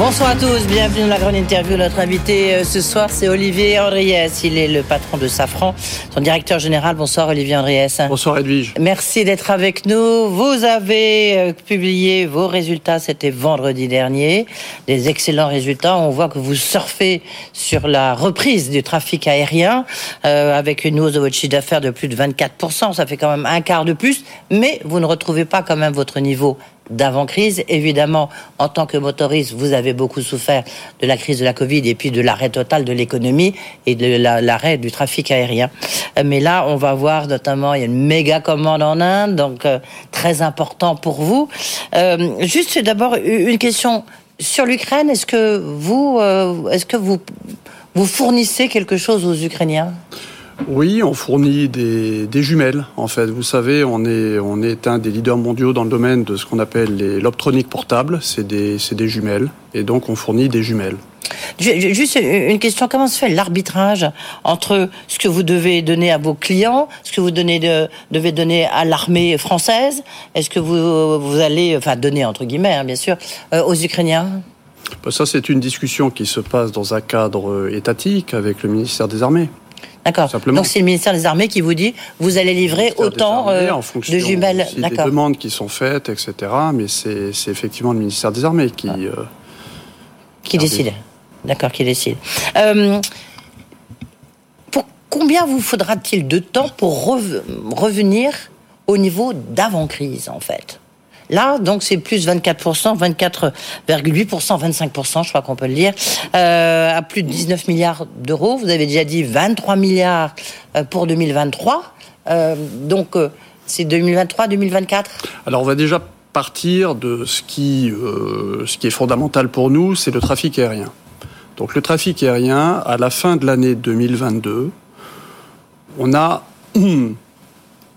Bonsoir à tous, bienvenue dans la grande interview. Notre invité euh, ce soir, c'est Olivier Andriès. Il est le patron de Safran, son directeur général. Bonsoir Olivier Andriès. Bonsoir Edwige. Merci d'être avec nous. Vous avez euh, publié vos résultats, c'était vendredi dernier. Des excellents résultats. On voit que vous surfez sur la reprise du trafic aérien euh, avec une hausse de votre chiffre d'affaires de plus de 24%. Ça fait quand même un quart de plus, mais vous ne retrouvez pas quand même votre niveau d'avant-crise. Évidemment, en tant que motoriste, vous avez beaucoup souffert de la crise de la Covid et puis de l'arrêt total de l'économie et de l'arrêt du trafic aérien. Euh, mais là, on va voir notamment, il y a une méga commande en Inde, donc euh, très important pour vous. Euh, juste d'abord une question sur l'Ukraine. Est-ce que vous, est-ce que vous, vous fournissez quelque chose aux Ukrainiens? Oui, on fournit des, jumelles, en fait. Vous savez, on est, on est un des leaders mondiaux dans le domaine de ce qu'on appelle l'optronique portable. C'est des, des jumelles. Et donc, on fournit des jumelles. Juste une question, comment se fait l'arbitrage entre ce que vous devez donner à vos clients, ce que vous donnez de, devez donner à l'armée française, est-ce que vous, vous allez, enfin donner entre guillemets hein, bien sûr, euh, aux Ukrainiens? Bah, Ça c'est une discussion qui se passe dans un cadre euh, étatique avec le ministère des Armées. D'accord. Donc c'est le ministère des Armées qui vous dit vous allez livrer autant euh, de jumelles. D'accord. des demandes qui sont faites, etc. Mais c'est effectivement le ministère des Armées qui euh, qui décide. D'accord, qui décide. Euh, pour combien vous faudra-t-il de temps pour revenir au niveau d'avant-crise en fait? Là, donc, c'est plus 24%, 24,8%, 25%, je crois qu'on peut le dire, euh, à plus de 19 milliards d'euros. Vous avez déjà dit 23 milliards euh, pour 2023. Euh, donc, c'est 2023-2024 Alors, on va déjà partir de ce qui, ce qui est fondamental pour nous, c'est le trafic aérien. Donc, le trafic aérien, à la fin de l'année 2022, on a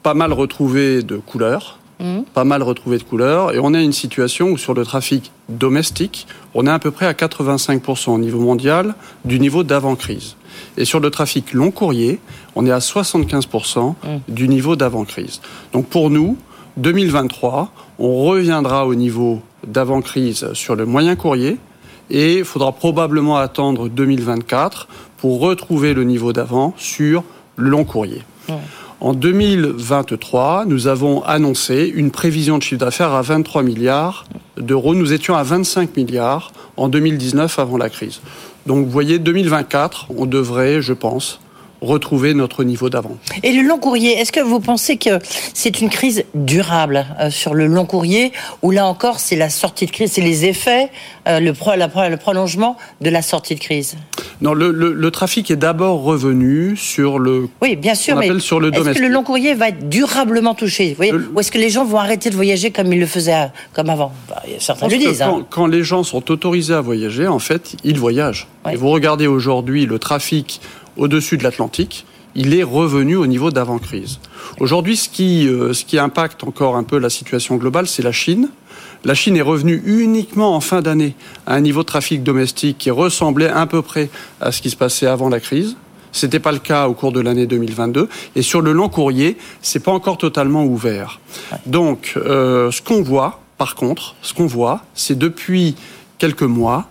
pas mal retrouvé de couleurs Mmh. pas mal retrouvé de couleurs. Et on a une situation où sur le trafic domestique, on est à peu près à 85% au niveau mondial du niveau d'avant-crise. Et sur le trafic long courrier, on est à 75% mmh. du niveau d'avant-crise. Donc pour nous, 2023, on reviendra au niveau d'avant-crise sur le moyen courrier et il faudra probablement attendre 2024 pour retrouver le niveau d'avant sur le long courrier. Mmh. En 2023, nous avons annoncé une prévision de chiffre d'affaires à 23 milliards d'euros. Nous étions à 25 milliards en 2019 avant la crise. Donc vous voyez, 2024, on devrait, je pense, retrouver notre niveau d'avant. Et le long courrier, est-ce que vous pensez que c'est une crise durable euh, sur le long courrier ou là encore c'est la sortie de crise, c'est les effets, euh, le, le, prolongement de la sortie de crise? Non, le, trafic est d'abord revenu sur le. Oui, bien sûr, mais sur le est-ce que le long courrier va être durablement touché? Ou est-ce que les gens vont arrêter de voyager comme ils le faisaient euh, comme avant? Bah, Certains le disent. Hein. Quand, les gens sont autorisés à voyager, en fait, ils voyagent. Et vous regardez aujourd'hui le trafic au-dessus de l'Atlantique, il est revenu au niveau d'avant-crise. Aujourd'hui, ce qui, euh, ce qui impacte encore un peu la situation globale, c'est la Chine. La Chine est revenue uniquement en fin d'année à un niveau de trafic domestique qui ressemblait à peu près à ce qui se passait avant la crise. Ce n'était pas le cas au cours de l'année 2022. Et sur le long courrier, c'est pas encore totalement ouvert. Donc, euh, ce qu'on voit, par contre, ce qu'on voit, c'est depuis quelques mois,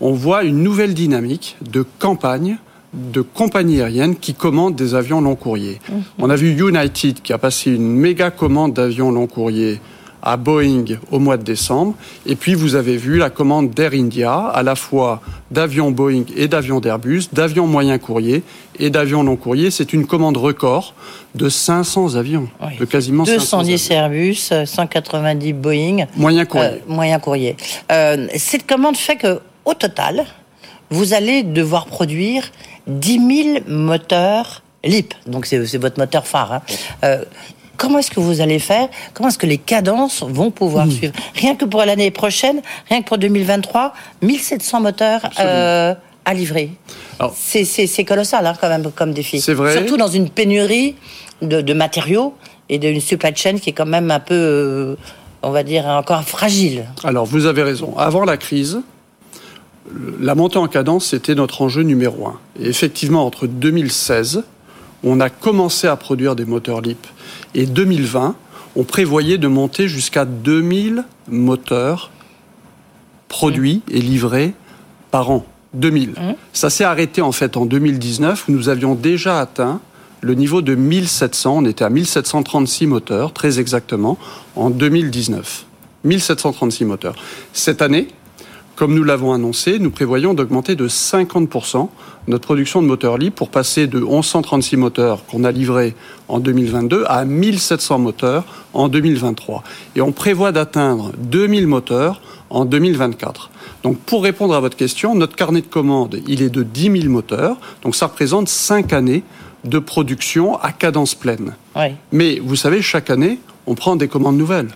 on voit une nouvelle dynamique de campagne de compagnies aériennes qui commandent des avions long courrier. Mhm. On a vu United qui a passé une méga commande d'avions long courrier à Boeing au mois de décembre. Et puis vous avez vu la commande d'Air India, à la fois d'avions Boeing et d'avions d'Airbus, d'avions moyen courrier et d'avions long courrier. C'est une commande record de 500 avions, de quasiment 210 Airbus, 190 Boeing. Moyen courrier. Euh, moyen courrier. Euh, cette commande fait que, au total, vous allez devoir produire 10 000 moteurs LIP, donc c'est votre moteur phare. Hein. Euh, comment est-ce que vous allez faire? Comment est-ce que les cadences vont pouvoir hmm. suivre? Rien que pour l'année prochaine, rien que pour 2023, 1700 moteurs euh, à livrer. C'est colossal hein, quand même comme défi. C'est vrai. Surtout dans une pénurie de, matériaux et d'une supply chain qui est quand même un peu, euh, on va dire, encore fragile. Alors vous avez raison. Avant la crise, la montée en cadence, c'était notre enjeu numéro un. Et effectivement, entre 2016, on a commencé à produire des moteurs LIP. Et 2020, on prévoyait de monter jusqu'à 2000 moteurs produits et livrés par an. 2000. Mmh. Ça s'est arrêté en fait en 2019 où nous avions déjà atteint le niveau de 1700. On était à 1736 moteurs, très exactement, en 2019. 1736 moteurs. Cette année, comme nous l'avons annoncé, nous prévoyons d'augmenter de 50% notre production de moteurs libres pour passer de 1136 moteurs qu'on a livrés en 2022 à 1700 moteurs en 2023. Et on prévoit d'atteindre 2000 moteurs en 2024. Donc pour répondre à votre question, notre carnet de commandes, il est de 10 000 moteurs. Donc ça représente 5 années de production à cadence pleine. Mais vous savez, chaque année, on prend des commandes nouvelles.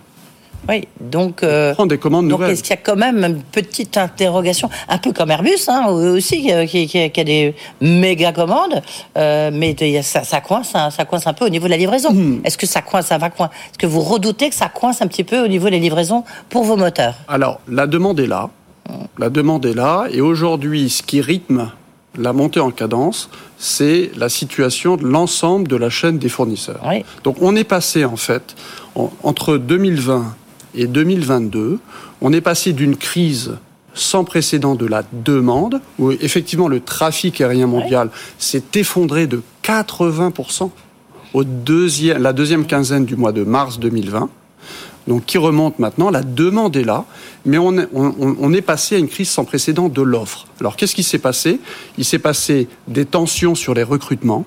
Oui, donc. Euh, des commandes donc est-ce qu'il y a quand même une petite interrogation, un peu comme Airbus hein, aussi, euh, qui, a des méga commandes, euh, mais ça, ça, coince, ça coince un peu au niveau de la livraison. Hmm. Est-ce que ça coince, ça va coincer Est-ce que vous redoutez que ça coince un petit peu au niveau des livraisons pour vos moteurs? Alors, la demande est là. La demande est là, et aujourd'hui, ce qui rythme la montée en cadence, c'est la situation de l'ensemble de la chaîne des fournisseurs. Donc on est passé en fait entre 2020 et 2022, on est passé d'une crise sans précédent de la demande, où effectivement le trafic aérien mondial s'est effondré de 80% au deuxième, la deuxième quinzaine du mois de mars 2020. Donc qui remonte maintenant, la demande est là, mais on, on est passé à une crise sans précédent de l'offre. Alors qu'est-ce qui s'est passé? Il s'est passé des tensions sur les recrutements,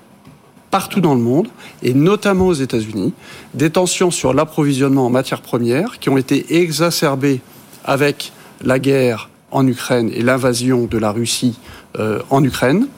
partout dans le monde, et notamment aux États-Unis, des tensions sur l'approvisionnement en matières premières qui ont été exacerbées avec la guerre en Ukraine et l'invasion de la Russie euh, en Ukraine,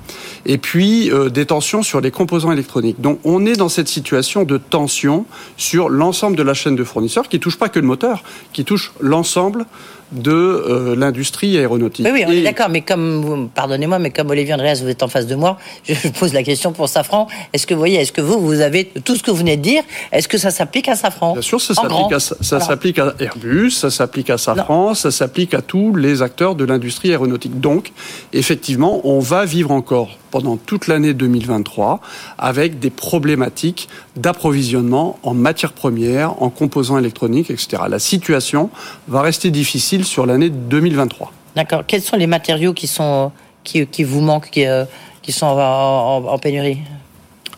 et puis euh, des tensions sur les composants électroniques. Donc on est dans cette situation de tension sur l'ensemble de la chaîne de fournisseurs qui touche pas que le moteur, qui touche l'ensemble de euh, l'industrie aéronautique. Oui, oui, on est d'accord, mais comme, pardonnez-moi, mais comme Olivier Andreas, vous êtes en face de moi, je pose la question pour Safran. Est-ce que vous voyez, est-ce que vous, vous avez tout ce que vous venez de dire, est-ce que ça s'applique à Safran? Bien sûr, ça s'applique à, ça s'applique à Airbus, ça s'applique à Safran, ça s'applique à tous les acteurs de l'industrie aéronautique. Donc, effectivement, on va vivre encore pendant toute l'année 2023 avec des problématiques d'approvisionnement en matières premières, en composants électroniques, etc. La situation va rester difficile sur l'année 2023. D'accord. Quels sont les matériaux qui, sont, qui, qui vous manquent, qui, euh, qui sont en, pénurie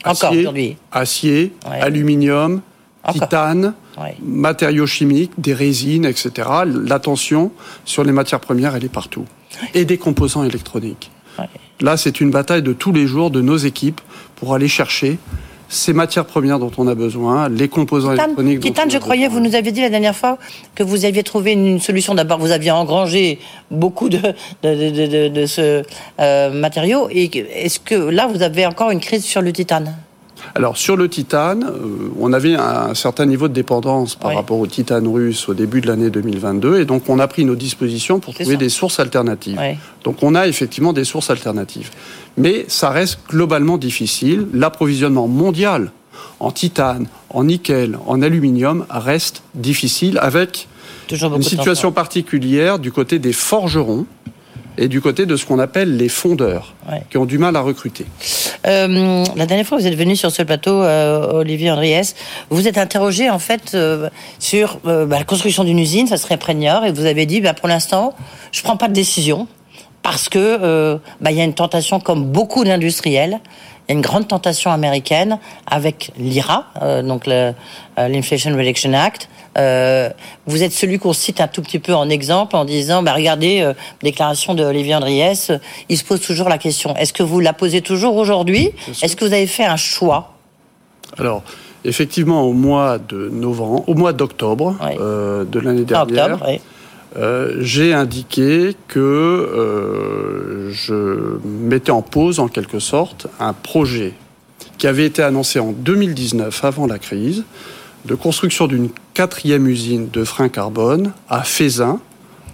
Encore aujourd'hui Acier, aluminium, titane, matériaux chimiques, des résines, etc. L'attention sur les matières premières, elle est partout. Et des composants électroniques. Là, c'est une bataille de tous les jours de nos équipes pour aller chercher ces matières premières dont on a besoin, les composants électroniques. Titane, je croyais, vous nous avez dit la dernière fois que vous aviez trouvé une solution. D'abord, vous aviez engrangé beaucoup de, de, de, ce euh, matériau. Et est-ce que là, vous avez encore une crise sur le titane? Alors sur le titane, euh, on avait un certain niveau de dépendance par rapport au titane russe au début de l'année 2022 et donc on a pris nos dispositions pour trouver des sources alternatives. Donc on a effectivement des sources alternatives. Mais ça reste globalement difficile. L'approvisionnement mondial en titane, en nickel, en aluminium reste difficile avec une situation particulière du côté des forgerons et du côté de ce qu'on appelle les fondeurs, qui ont du mal à recruter. Euh, la dernière fois, vous êtes venu sur ce plateau, euh, Olivier Andriès, vous êtes interrogé en fait euh, sur bah, la construction d'une usine, ça serait Prégnard, et vous avez dit, bah, pour l'instant, je prends pas de décision parce que bah, il y a une tentation, comme beaucoup d'industriels, il y a une grande tentation américaine avec l'IRA, donc l'Inflation Reduction Act, euh, vous êtes celui qu'on cite un tout petit peu en exemple en disant, bah, regardez, euh, déclaration de Olivier Andriès, euh, il se pose toujours la question. Est-ce que vous la posez toujours aujourd'hui? Est-ce que vous avez fait un choix? Alors, effectivement, au mois de novembre, au mois d'octobre de l'année dernière, j'ai indiqué que je mettais en pause, en quelque sorte, un projet qui avait été annoncé en 2019, avant la crise, de construction d'une quatrième usine de frein carbone à Fézin,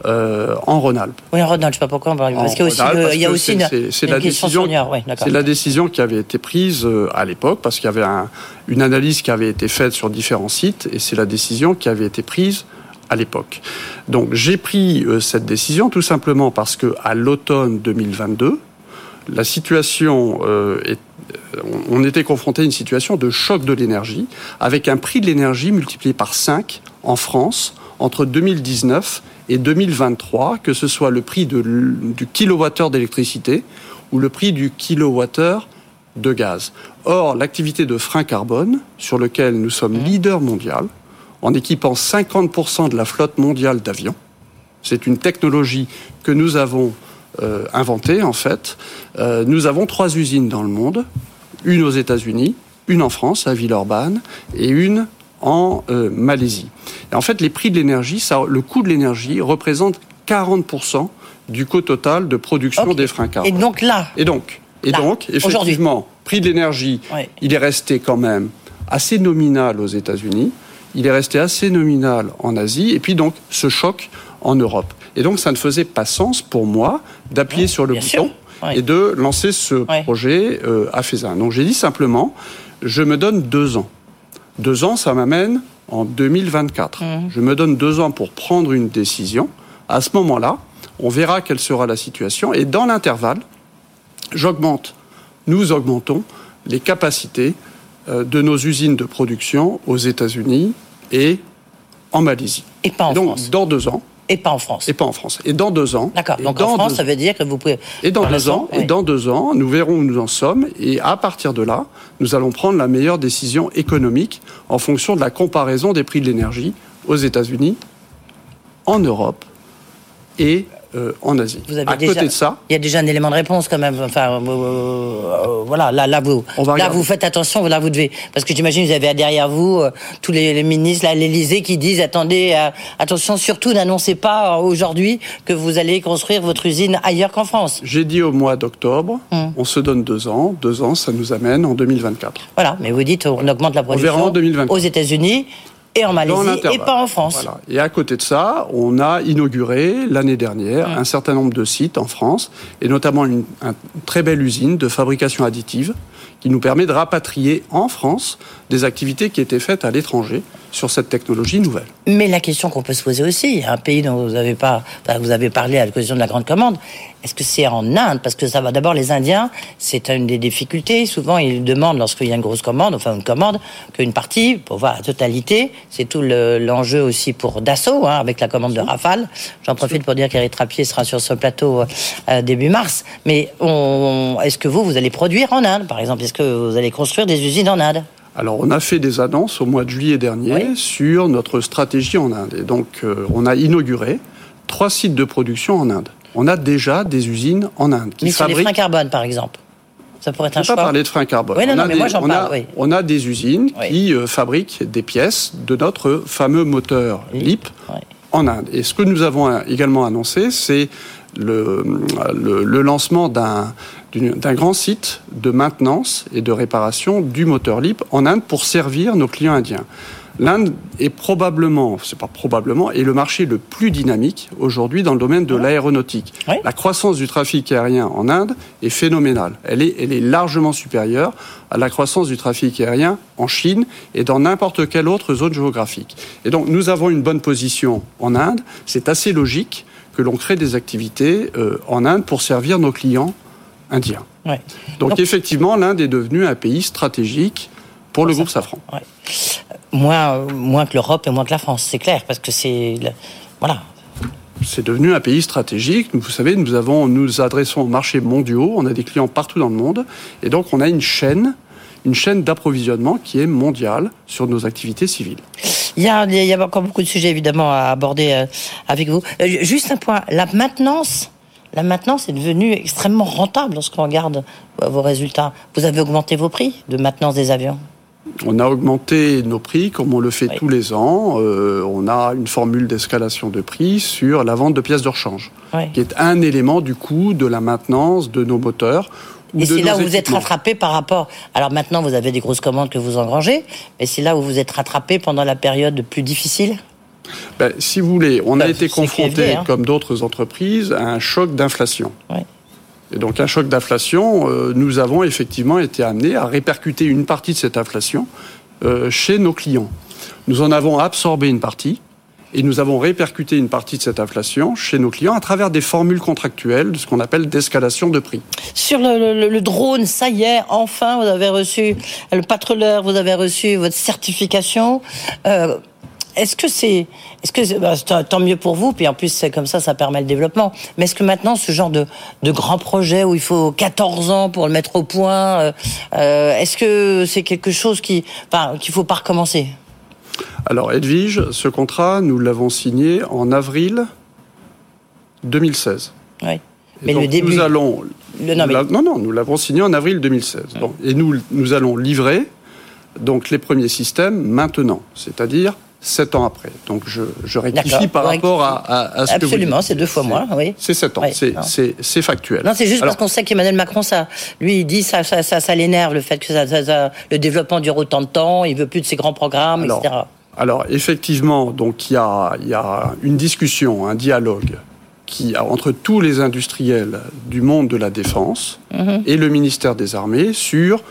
euh, en Rhône-Alpes. Oui, en Rhône-Alpes, je sais pas pourquoi. Parce qu'il y a aussi, une, c'est la décision, c'est la décision qui avait été prise euh, à l'époque parce qu'il y avait une analyse qui avait été faite sur différents sites et c'est la décision qui avait été prise à l'époque. Donc j'ai pris euh, cette décision tout simplement parce que à l'automne 2022, la situation on était confronté à une situation de choc de l'énergie, avec un prix de l'énergie multiplié par 5 en France entre 2019 et 2023, que ce soit le prix de, du kilowattheure d'électricité ou le prix du kilowattheure de gaz. Or, l'activité de frein carbone, sur lequel nous sommes leader mondial, en équipant 50% de la flotte mondiale d'avions, c'est une technologie que nous avons euh, inventée, en fait. Euh, nous avons trois usines dans le monde, une aux États-Unis, une en France, à Villeurbanne, et une en euh, Malaisie. Et en fait, les prix de l'énergie, le coût de l'énergie représente 40% du coût total de production des freins carbone. Et donc là Et donc, et donc effectivement, prix de l'énergie, il est resté quand même assez nominal aux États-Unis, il est resté assez nominal en Asie, et puis donc ce choc en Europe. Et donc ça ne faisait pas sens pour moi d'appuyer sur le bouton et de lancer ce projet euh, à Fézin. Donc j'ai dit simplement, je me donne deux ans. Deux ans, ça m'amène en 2024. Mmh. Je me donne deux ans pour prendre une décision. À ce moment-là, on verra quelle sera la situation. Et dans l'intervalle, j'augmente, nous augmentons les capacités de nos usines de production aux États-Unis et en Malaisie. Et pas en donc, Dans deux ans, et pas en France. Et pas en France. Et dans deux ans. D'accord. Donc en France, ça veut dire que vous pouvez. Et dans deux ans. Et dans deux ans, nous verrons où nous en sommes. Et à partir de là, nous allons prendre la meilleure décision économique en fonction de la comparaison des prix de l'énergie aux États-Unis, en Europe et euh, en Asie. Vous avez à côté de ça, il y a déjà un élément de réponse quand même. Enfin, euh, euh, voilà, là, là vous, là vous faites attention, là vous devez, parce que j'imagine vous avez derrière vous tous les, ministres, à l'Élysée, qui disent attendez, attention, surtout n'annoncez pas aujourd'hui que vous allez construire votre usine ailleurs qu'en France. J'ai dit au mois d'octobre, hum. on se donne deux ans, deux ans, ça nous amène en 2024. Voilà, mais vous dites on augmente la production aux États-Unis et en Malaisie et pas en France. Et à côté de ça, on a inauguré l'année dernière un certain nombre de sites en France, et notamment une, une très belle usine de fabrication additive qui nous permet de rapatrier en France des activités qui étaient faites à l'étranger sur cette technologie nouvelle. Mais la question qu'on peut se poser aussi, un pays dont vous avez pas, vous avez parlé à l'occasion de la grande commande, est-ce que c'est en Inde? Parce que ça va d'abord les Indiens, c'est une des difficultés. Souvent, ils demandent lorsqu'il y a une grosse commande, enfin une commande, qu'une partie, pour voir la totalité, c'est tout l'enjeu aussi pour Dassault, hein, avec la commande de Rafale. J'en profite pour dire qu'Eric Trappier sera sur ce plateau euh, début mars. Mais est-ce que vous, vous allez produire en Inde, par exemple? Est-ce que vous allez construire des usines en Inde? Alors, on a fait des annonces au mois de juillet dernier sur notre stratégie en Inde. Et donc, euh, on a inauguré trois sites de production en Inde. On a déjà des usines en Inde qui mais fabriquent... sur les freins carbone, par exemple ça pourrait être un choix. pas parler de freins carbone. Oui, non, non, mais moi, j'en parle, oui. on a des usines qui euh, fabriquent des pièces de notre fameux moteur LIP en Inde. Et ce que nous avons également annoncé, c'est le, le, lancement d'un grand site de maintenance et de réparation du moteur LIP en Inde pour servir nos clients indiens. L'Inde est probablement, c'est pas probablement, est le marché le plus dynamique aujourd'hui dans le domaine de l'aéronautique. La croissance du trafic aérien en Inde est phénoménale. Elle est, elle est largement supérieure à la croissance du trafic aérien en Chine et dans n'importe quelle autre zone géographique. Et donc nous avons une bonne position en Inde. C'est assez logique que l'on crée des activités euh, en Inde pour servir nos clients indiens. Donc, effectivement, l'Inde est devenue un pays stratégique pour le groupe Safran. Moins, moins que l'Europe et moins que la France, c'est clair, parce que c'est voilà. C'est devenu un pays stratégique. Vous savez, nous avons, nous adressons aux marchés mondiaux. On a des clients partout dans le monde, et donc on a une chaîne, une chaîne d'approvisionnement qui est mondiale sur nos activités civiles. Il y, a, il y a encore beaucoup de sujets évidemment à aborder euh, avec vous. Euh, juste un point, la maintenance Là maintenant, c'est devenu extrêmement rentable lorsqu'on regarde euh, vos résultats. Vous avez augmenté vos prix de maintenance des avions on a augmenté nos prix comme on le fait tous les ans. Euh, on a une formule d'escalation de prix sur la vente de pièces de rechange, qui est un élément du coût de la maintenance de nos moteurs. Et c'est là où vous êtes rattrapé par rapport. Alors maintenant, vous avez des grosses commandes que vous engrangez, mais c'est là où vous êtes rattrapé pendant la période plus difficile? Ben, si vous voulez, on a été confronté, hein. comme d'autres entreprises, à un choc d'inflation. Et donc un choc d'inflation, euh, nous avons effectivement été amenés à répercuter une partie de cette inflation euh, chez nos clients. Nous en avons absorbé une partie, Et nous avons répercuté une partie de cette inflation chez nos clients à travers des formules contractuelles, de ce qu'on appelle d'escalation de prix. Sur le, drone, ça y est, enfin, vous avez reçu le patrouilleur, vous avez reçu votre certification. Euh, est-ce que c'est, est-ce que bah, tant mieux pour vous, puis en plus c'est comme ça, ça permet le développement. Mais est-ce que maintenant ce genre de, de grand projet où il faut 14 ans pour le mettre au point, euh, euh, est-ce que c'est quelque chose qui, enfin, qu'il faut pas recommencer? Alors Edwige, ce contrat, nous l'avons signé en avril 2016. Oui. Mais le début. Nous allons. non, non, nous l'avons signé en avril 2016. et nous, nous allons livrer donc les premiers systèmes maintenant, c'est-à-dire sept ans après. Donc je, je rectifie par rapport à, à, ce que vous Absolument, c'est deux fois moins, oui. C'est sept ans, c'est factuel. Non, c'est juste parce qu'on sait qu'Emmanuel Macron, ça, lui, il dit ça, ça, ça, ça l'énerve, le fait que ça, le développement dure autant de temps, il veut plus de ces grands programmes, etc. Alors effectivement, donc il y a, y a une discussion, un dialogue qui, entre tous les industriels du monde de la défense mhm. et le ministère des Armées sur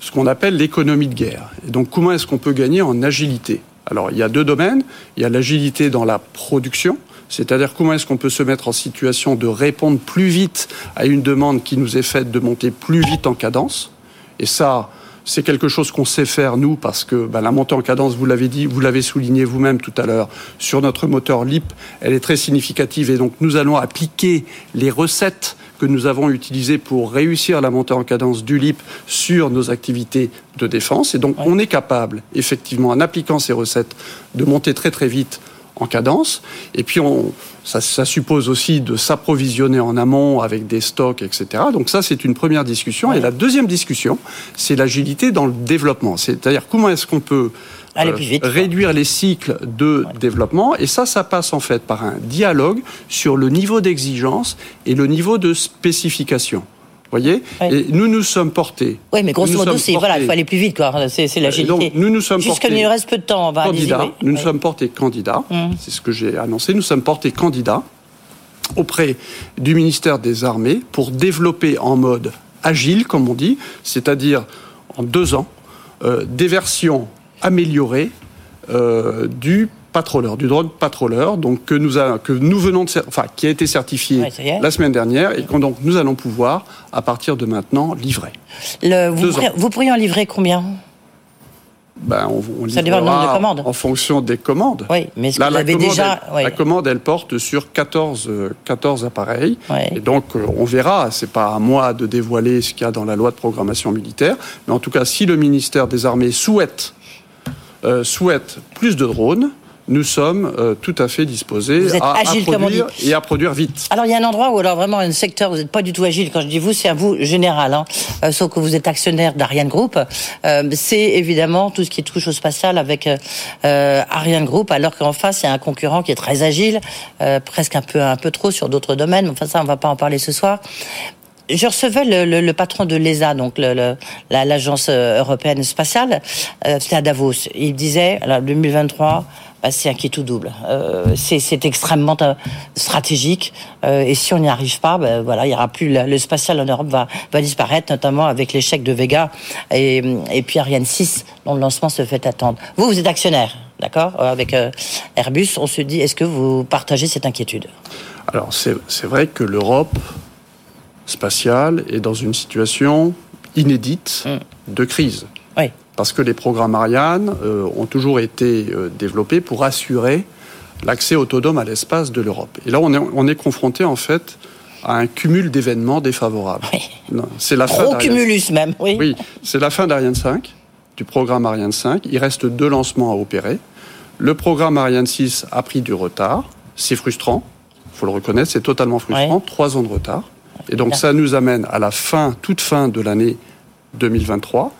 ce qu'on appelle l'économie de guerre. Et donc comment est-ce qu'on peut gagner en agilité? Alors, il y a deux domaines. Il y a l'agilité dans la production, c'est-à-dire comment est-ce qu'on peut se mettre en situation de répondre plus vite à une demande qui nous est faite de monter plus vite en cadence. Et ça, c'est quelque chose qu'on sait faire nous parce que bah, la montée en cadence, vous l'avez dit, vous l'avez souligné vous-même tout à l'heure, sur notre moteur LIP, elle est très significative et donc nous allons appliquer les recettes que nous avons utilisé pour réussir la montée en cadence du LIP sur nos activités de défense. Et donc, on est capable, effectivement, en appliquant ces recettes, de monter très très vite en cadence. Et puis, on, ça, ça suppose aussi de s'approvisionner en amont avec des stocks, etc. Donc ça, c'est une première discussion. Et la deuxième discussion, c'est l'agilité dans le développement. C'est-à-dire comment est-ce qu'on peut euh, réduire les cycles de développement. Et ça, ça passe en fait par un dialogue sur le niveau d'exigence et le niveau de spécification. voyez Et nous nous sommes portés. Oui, mais grosso modo, c'est voilà, il faut aller plus vite, quoi. C'est l'agilité. Donc, nous nous sommes Puisque portés. reste peu de temps, on va candidat, Nous nous sommes portés candidats. Hum. C'est ce que j'ai annoncé. Nous sommes portés candidats auprès du ministère des Armées pour développer en mode agile, comme on dit, c'est-à-dire en deux ans, euh, des versions amélioré euh, du patroleur, du drone patroleur, donc que nous, que nous venons de, enfin, qui a été certifié la semaine dernière et que donc nous allons pouvoir, à partir de maintenant, livrer. vous, pourriez, en livrer combien? Ben, on, Ça dépend du nombre de commandes. En fonction des commandes. Oui, mais ce Là, la, commande, déjà, la commande, elle porte sur 14, 14 appareils. Et donc, euh, on verra. C'est pas à moi de dévoiler ce qu'il y a dans la loi de programmation militaire. Mais en tout cas, si le ministère des Armées souhaite euh, souhaite plus de drones, nous sommes euh, tout à fait disposés à, produire et à produire vite. Alors il y a un endroit où alors vraiment un secteur vous n'êtes pas du tout agile. Quand je dis vous, c'est à vous général, hein. Euh, sauf que vous êtes actionnaire d'Ariane Group. c'est évidemment tout ce qui touche au spatial avec Ariane Group, alors qu'en face il y a un concurrent qui est très agile, presque un peu un peu trop sur d'autres domaines. Enfin ça on va pas en parler ce soir je recevais le, le, patron de l'ESA, donc l'agence euh, européenne spatiale, euh, c'était à Davos. Il disait, alors 2023, bah, c'est un qui tout double. Euh, c'est extrêmement euh, stratégique. Euh, et si on n'y arrive pas, bah, voilà, il y aura plus le spatial en Europe va, va disparaître, notamment avec l'échec de Vega et, et puis Ariane 6, dont le lancement se fait attendre. Vous, vous êtes actionnaire, d'accord, avec Airbus. On se dit, est-ce que vous partagez cette inquiétude? Alors c'est vrai que l'Europe spatiale est dans une situation inédite mm. de crise. Oui. Parce que les programmes Ariane euh, ont toujours été euh, développés pour assurer l'accès autonome à l'espace de l'Europe. Et là, on est, on est confronté en fait à un cumul d'événements défavorables. Oui. C'est la Gros cumulus même, oui. Oui, c'est la fin d'Ariane 5, du programme Ariane 5. Il reste deux lancements à opérer. Le programme Ariane 6 a pris du retard. C'est frustrant, il faut le reconnaître, c'est totalement frustrant. Trois ans de retard. Et donc ça nous amène à la fin, toute fin de l'année 2023.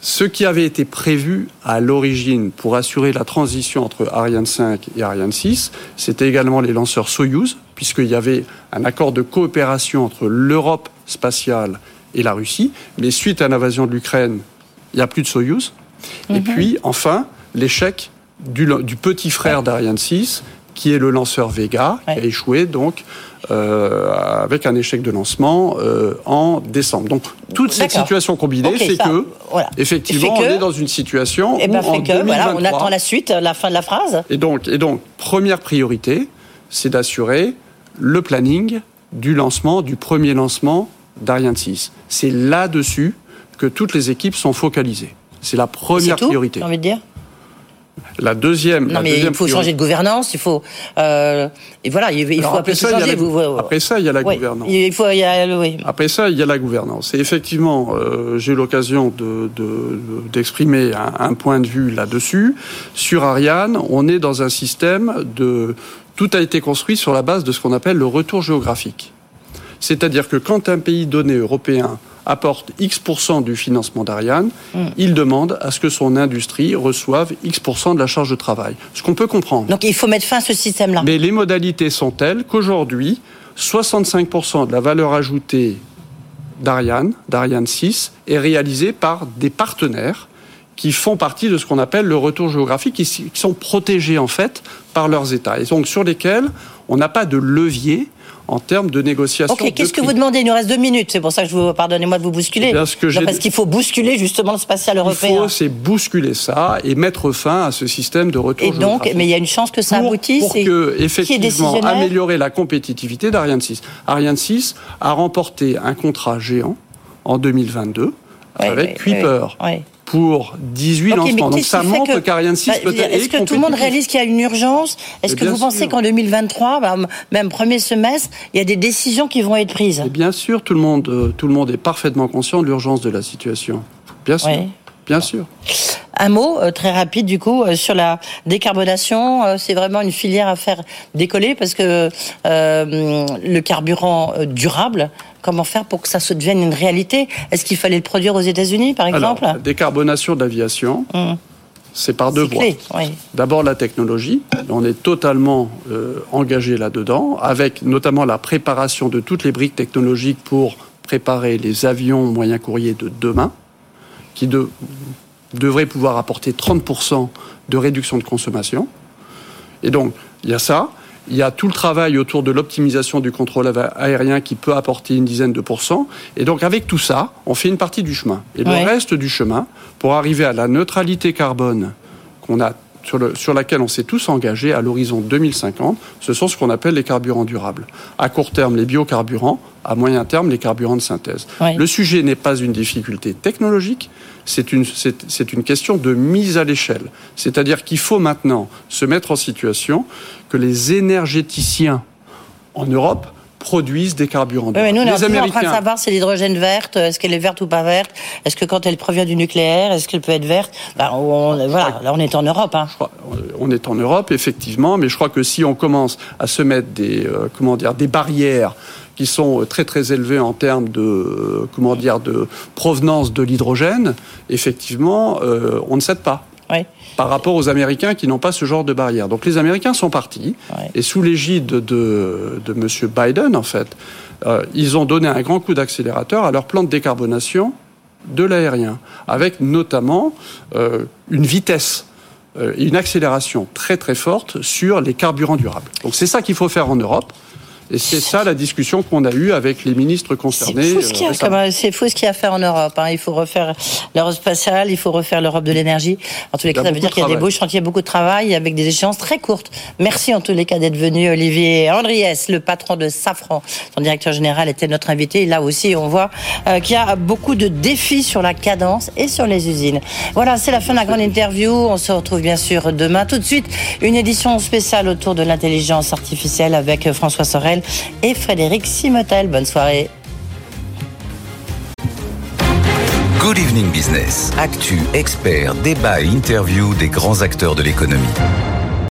Ce qui avait été prévu à l'origine pour assurer la transition entre Ariane 5 et Ariane 6, c'était également les lanceurs Soyuz, puisqu'il y avait un accord de coopération entre l'Europe spatiale et la Russie. Mais suite à l'invasion de l'Ukraine, il n'y a plus de Soyuz. Et mhm. puis, enfin, l'échec du, du, petit frère d'Ariane 6, qui est le lanceur Vega, qui a échoué donc euh, avec un échec de lancement euh, en décembre. Donc toute cette situation combinée fait que, effectivement, on est dans une situation et eh ben, où en 2023, on attend la suite, la fin de la phrase. Et donc, et donc première priorité, c'est d'assurer le planning du lancement, du premier lancement d'Ariane 6. C'est là-dessus que toutes les équipes sont focalisées. C'est la première priorité. J'ai envie de dire? La deuxième. Non, mais il faut changer de gouvernance. Il faut. Euh, et voilà, il, faut après ça, changer. après ça, il y a la gouvernance. Il faut. oui. Après ça, il y a la gouvernance. Et effectivement, euh, j'ai eu l'occasion d'exprimer de, un, un, point de vue là-dessus. Sur Ariane, on est dans un système de. Tout a été construit sur la base de ce qu'on appelle le retour géographique. C'est-à-dire que quand un pays donné européen apporte X% du financement d'Ariane, hmm. il demande à ce que son industrie reçoive X% de la charge de travail. Ce qu'on peut comprendre. Donc il faut mettre fin à ce système-là. Mais les modalités sont telles qu'aujourd'hui, 65% de la valeur ajoutée d'Ariane, d'Ariane 6, est réalisée par des partenaires qui font partie de ce qu'on appelle le retour géographique, qui sont protégés en fait par leurs États, et donc sur lesquels on n'a pas de levier en termes de négociation. Ok, qu'est-ce que vous demandez Il nous reste deux minutes, c'est pour ça que je vous pardonnez-moi de vous bousculer. Eh parce qu'il faut bousculer justement le spatial européen. Il faut c'est bousculer ça et mettre fin à ce système de retour. Et donc, mais il y a une chance que ça aboutisse. Pour que effectivement améliorer la compétitivité d'Ariane 6. Ariane 6 a remporté un contrat géant en 2022 avec Kuiper pour 18 lancements. Donc ça montre qu'Ariane 6 bah, peut être. Est-ce que tout le monde réalise qu'il y a une urgence? Est-ce que vous pensez qu'en 2023, bah, même premier semestre, il y a des décisions qui vont être prises? Bien sûr, tout le monde, euh, tout le monde est parfaitement conscient de l'urgence de la situation. Bien sûr. Bien sûr. Un mot euh, très rapide du coup euh, sur la décarbonation. c'est vraiment une filière à faire décoller parce que le carburant durable, Comment faire pour que ça se devienne une réalité Est-ce qu'il fallait le produire aux États-Unis, par exemple Alors, décarbonation de l'aviation. Hum. C'est par deux voies. D'abord la technologie, on est totalement euh, engagé là-dedans, avec notamment la préparation de toutes les briques technologiques pour préparer les avions moyens courriers de demain, qui devraient pouvoir apporter 30% de réduction de consommation. Et donc, il y a ça. Il y a tout le travail autour de l'optimisation du contrôle aérien qui peut apporter une dizaine de pourcents. Et donc avec tout ça, on fait une partie du chemin. Et le reste du chemin, pour arriver à la neutralité carbone qu'on a sur, le, sur, laquelle on s'est tous engagés à l'horizon 2050, ce sont ce qu'on appelle les carburants durables. À court terme, les biocarburants, à moyen terme, les carburants de synthèse. Le sujet n'est pas une difficulté technologique, c'est une, une question de mise à l'échelle. C'est-à-dire qu'il faut maintenant se mettre en situation que les énergéticiens en Europe produisent des carburants. Oui, mais nous, on est en train de savoir si l'hydrogène verte, est-ce qu'elle est verte ou pas verte Est-ce que quand elle provient du nucléaire, est-ce qu'elle peut être verte? Ben, Voilà, là on est en Europe. Hein. on est en Europe, effectivement, mais je crois que si on commence à se mettre des, euh, comment dire, des barrières qui sont très très élevés en termes de comment dire de provenance de l'hydrogène, effectivement, euh, on ne cède pas. Par rapport aux Américains qui n'ont pas ce genre de barrière. Donc les Américains sont partis et sous l'égide de, de M. Biden, en fait, euh, ils ont donné un grand coup d'accélérateur à leur plan de décarbonation de l'aérien, avec notamment euh, une vitesse et une accélération très très forte sur les carburants durables. Donc c'est ça qu'il faut faire en Europe. Et c'est ça la discussion qu'on a eue avec les ministres concernés. C'est fou ce qu'il y, a à faire en Europe. Hein. Il faut refaire l'Europe spatiale, il faut refaire l'Europe de l'énergie. En tous les cas, ça veut dire qu'il y a des beaux chantiers, beaucoup de travail avec des échéances très courtes. Merci en tous les cas d'être venu, Olivier Andriès, le patron de Safran. Son directeur général était notre invité. là aussi, on voit euh, qu'il y a beaucoup de défis sur la cadence et sur les usines. Voilà, c'est la fin de la grande interview. On se retrouve bien sûr demain. Tout de suite, une édition spéciale autour de l'intelligence artificielle avec François Sorel et Frédéric Simotel. Bonne soirée. Good Evening Business. Actu, expert, débat et interview des grands acteurs de l'économie.